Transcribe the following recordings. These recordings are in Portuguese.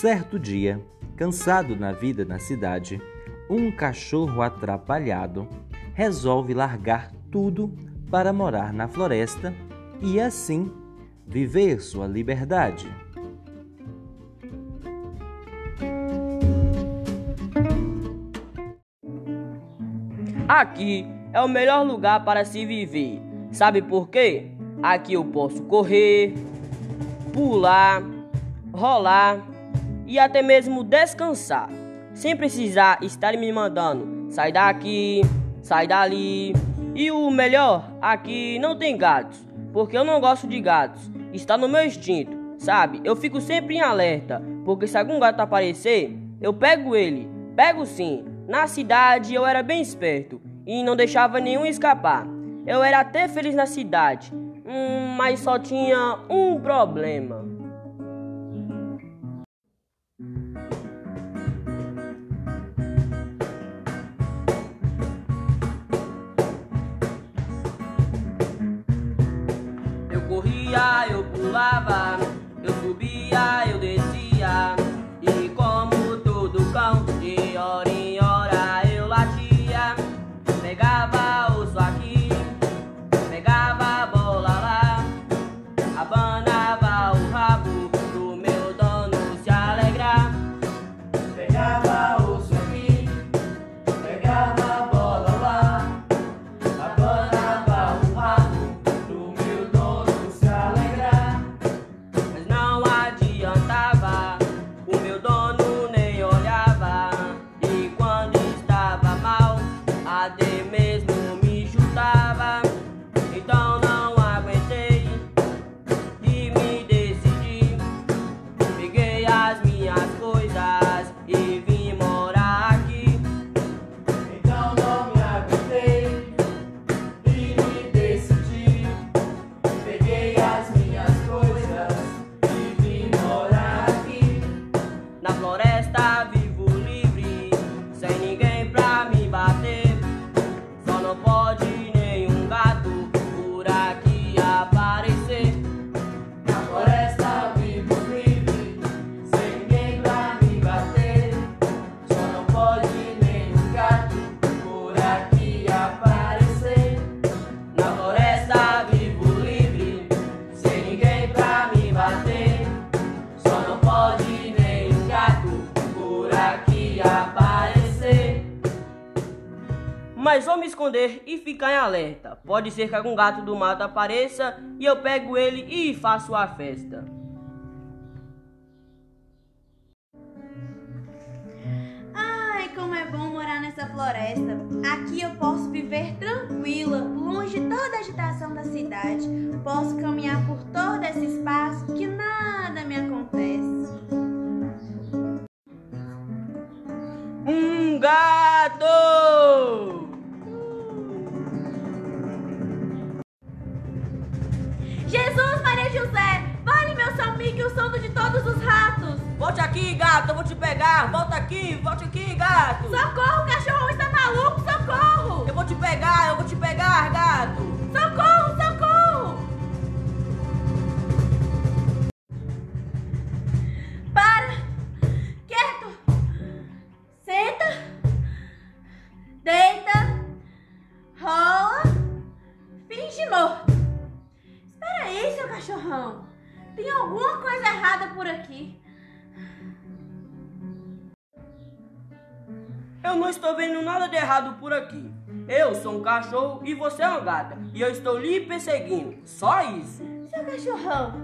Certo dia, cansado na vida na cidade, um cachorro atrapalhado resolve largar tudo para morar na floresta e assim viver sua liberdade. Aqui é o melhor lugar para se viver. Sabe por quê? Aqui eu posso correr, pular, rolar e até mesmo descansar, sem precisar estar me mandando sai daqui, sai dali. E o melhor, aqui não tem gatos, porque eu não gosto de gatos, está no meu instinto, sabe? Eu fico sempre em alerta, porque se algum gato aparecer, eu pego ele, pego sim. Na cidade eu era bem esperto e não deixava nenhum escapar. Eu era até feliz na cidade, hum, mas só tinha um problema. Até mesmo me mas vou me esconder e ficar em alerta. Pode ser que algum gato do mato apareça e eu pego ele e faço a festa. Ai, como é bom morar nessa floresta. Aqui eu posso viver tranquila, longe de toda a agitação da cidade. Posso caminhar por todo esse espaço Jesus, Maria José, vale meu salmique o sono de todos os ratos. Volte aqui, gato, eu vou te pegar. Volta aqui, volte aqui, gato. Socorro, cachorro está maluco, socorro! Eu vou te pegar, eu vou te pegar, gato. Socorro, socorro! Cachorrão! Tem alguma coisa errada por aqui. Eu não estou vendo nada de errado por aqui. Eu sou um cachorro e você é uma gata. E eu estou lhe perseguindo. Só isso. Seu cachorrão,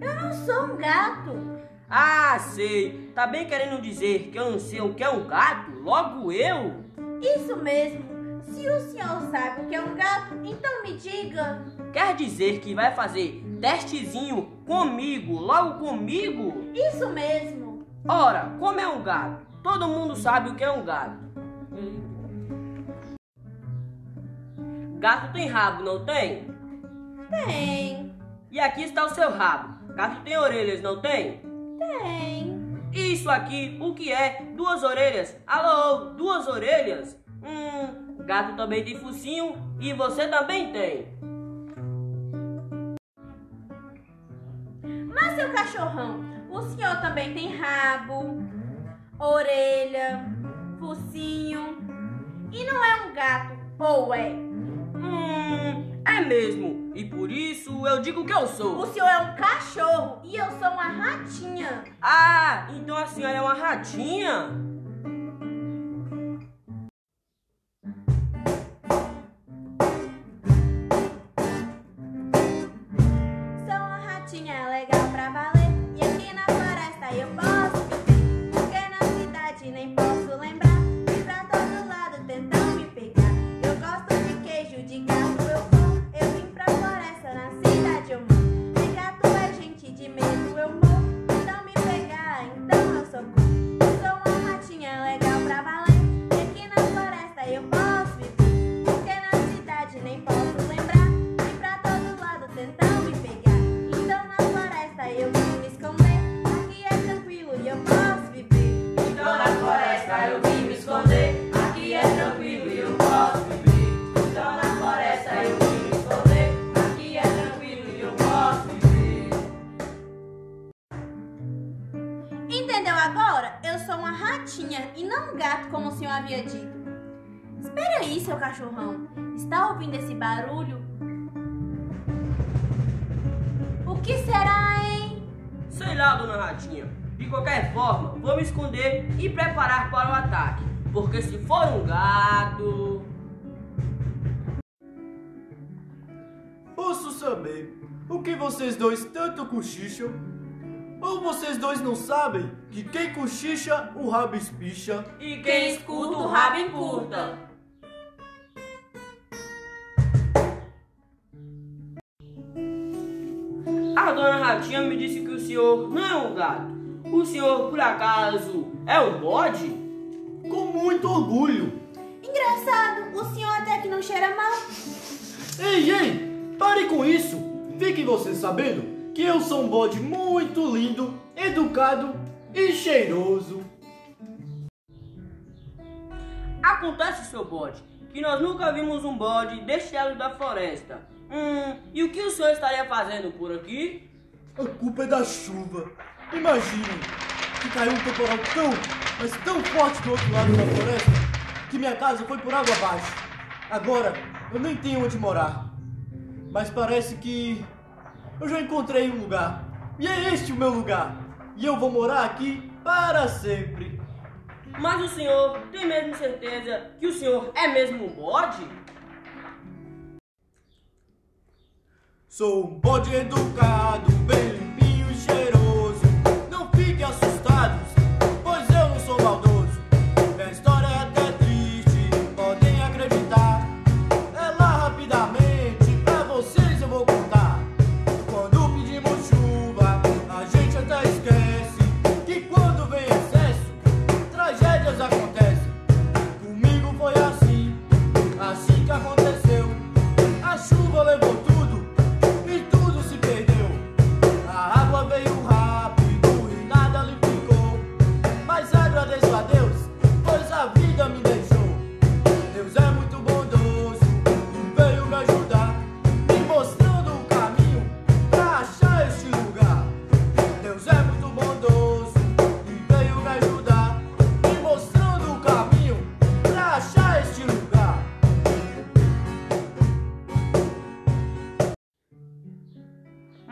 eu não sou um gato. Ah, sei. Tá bem querendo dizer que eu não sei o que é um gato? Logo eu? Isso mesmo. Se o senhor sabe o que é um gato, então me diga. Quer dizer que vai fazer testezinho comigo, logo comigo? Isso mesmo. Ora, como é um gato? Todo mundo sabe o que é um gato. Gato tem rabo, não tem? Tem, E aqui está o seu rabo. Gato tem orelhas, não tem? tem. Isso aqui, o que é? Duas orelhas? Alô, duas orelhas? Hum, gato também tem focinho e você também tem. Cachorrão, o senhor também tem rabo, orelha, focinho. E não é um gato, ou é? Hum, é mesmo. E por isso eu digo que eu O sou. senhor é um cachorro e eu sou uma ratinha. Ah, então a senhora é uma ratinha? Sou uma ratinha legal pra valer. E aqui na floresta sou uma ratinha e não um gato, como o senhor havia dito. Espera aí, seu cachorrão. Está ouvindo esse barulho? O que será, hein? Sei lá, dona Ratinha. De qualquer forma, vou me esconder e preparar para o ataque. Porque se for um gato. Posso saber o que vocês dois tanto cochicham? Ou vocês dois não sabem que quem cochicha, o rabo espicha? E Quem escuta o rabo encurta. A dona Ratinha me disse que o senhor não é um gato. O senhor, por acaso, é um bode? Com muito orgulho. Engraçado, o senhor até que não cheira mal. Ei, ei, pare com isso. Fiquem vocês sabendo que eu sou um bode muito lindo, educado e cheiroso. Acontece, seu bode, que nós nunca vimos um bode deste lado da floresta. Hum, e o que o senhor estaria fazendo por aqui? A culpa é da chuva. Imaginem que caiu um temporal tão, mas tão forte do outro lado da floresta que minha casa foi por água abaixo. Agora eu nem tenho onde morar. Mas parece que eu já encontrei um lugar. E é este o meu lugar. E eu vou morar aqui para sempre. Mas o senhor tem mesmo certeza que o senhor é mesmo um bode? Sou um bode educado, bem limpinho e cheiroso.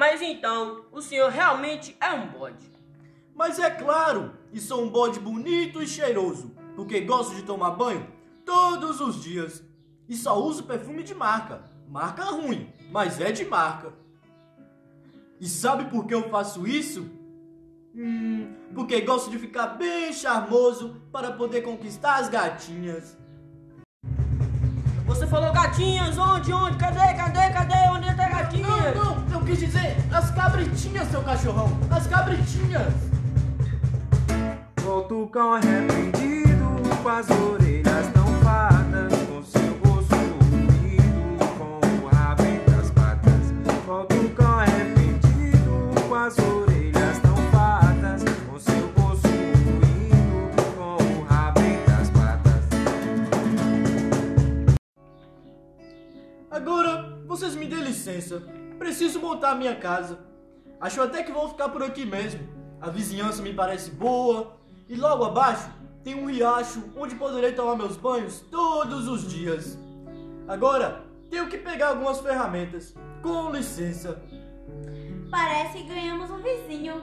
Mas então, o senhor realmente é um bode. Mas é claro, e sou um bode bonito e cheiroso, porque gosto de tomar banho todos os dias. E só uso perfume de marca. Marca ruim, mas é de marca. E sabe por que eu faço isso? Hum, porque gosto de ficar bem charmoso para poder conquistar as gatinhas. Você falou gatinhas, onde, onde, cadê, cadê, cadê, onde gatinha? Não, não, eu quis dizer as cabritinhas, seu cachorrão. As cabritinhas. Volta o cão arrependido, com as orelhas tampadas, com seu rosto ruído, com o rabo entre as patas. Volta o cão arrependido, com as orelhas licença. Preciso montar a minha casa. Acho até que vou ficar por aqui mesmo. A vizinhança me parece boa e logo abaixo tem um riacho onde poderei tomar meus banhos todos os dias. Agora tenho que pegar algumas ferramentas. Com licença. Parece que ganhamos um vizinho.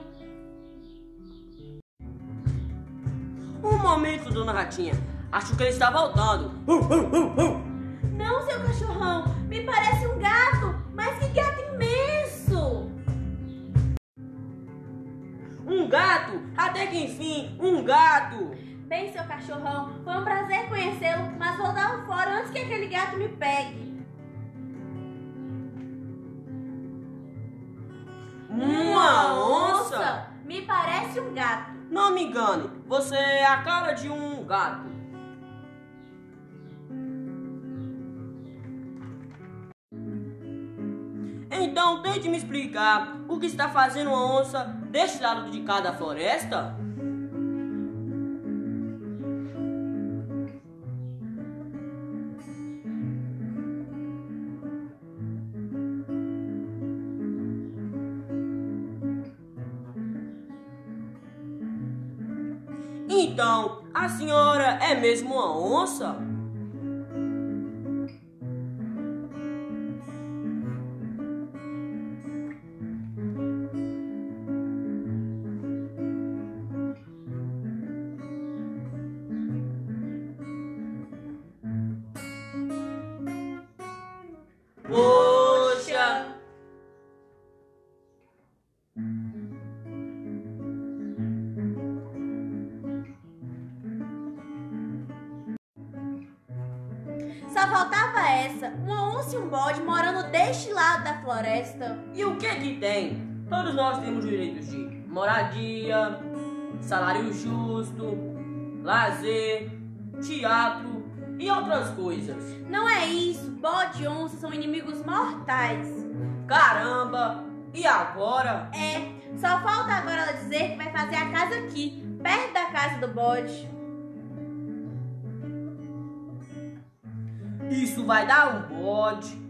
Um momento, dona Ratinha. Acho que ele está voltando. Não, seu cachorrão, me parece um gato, mas que gato imenso! Um gato! Até que enfim, um gato! Bem, seu cachorrão, foi um prazer conhecê-lo, mas vou dar um fora antes que aquele gato me pegue. Uma onça? Me parece um gato. Não me engane, você é a cara de um gato. Então tente me explicar o que está fazendo uma onça deste lado de cada floresta? Então, a senhora é mesmo uma onça? Só faltava essa, uma onça e um bode morando deste lado da floresta. E o que que tem? Todos nós temos direitos de moradia, salário justo, lazer, teatro e outras coisas. Não é isso, bode e onça são inimigos mortais. Caramba! E agora? É, só falta agora ela dizer que vai fazer a casa aqui, perto da casa do bode. Isso vai dar um bode.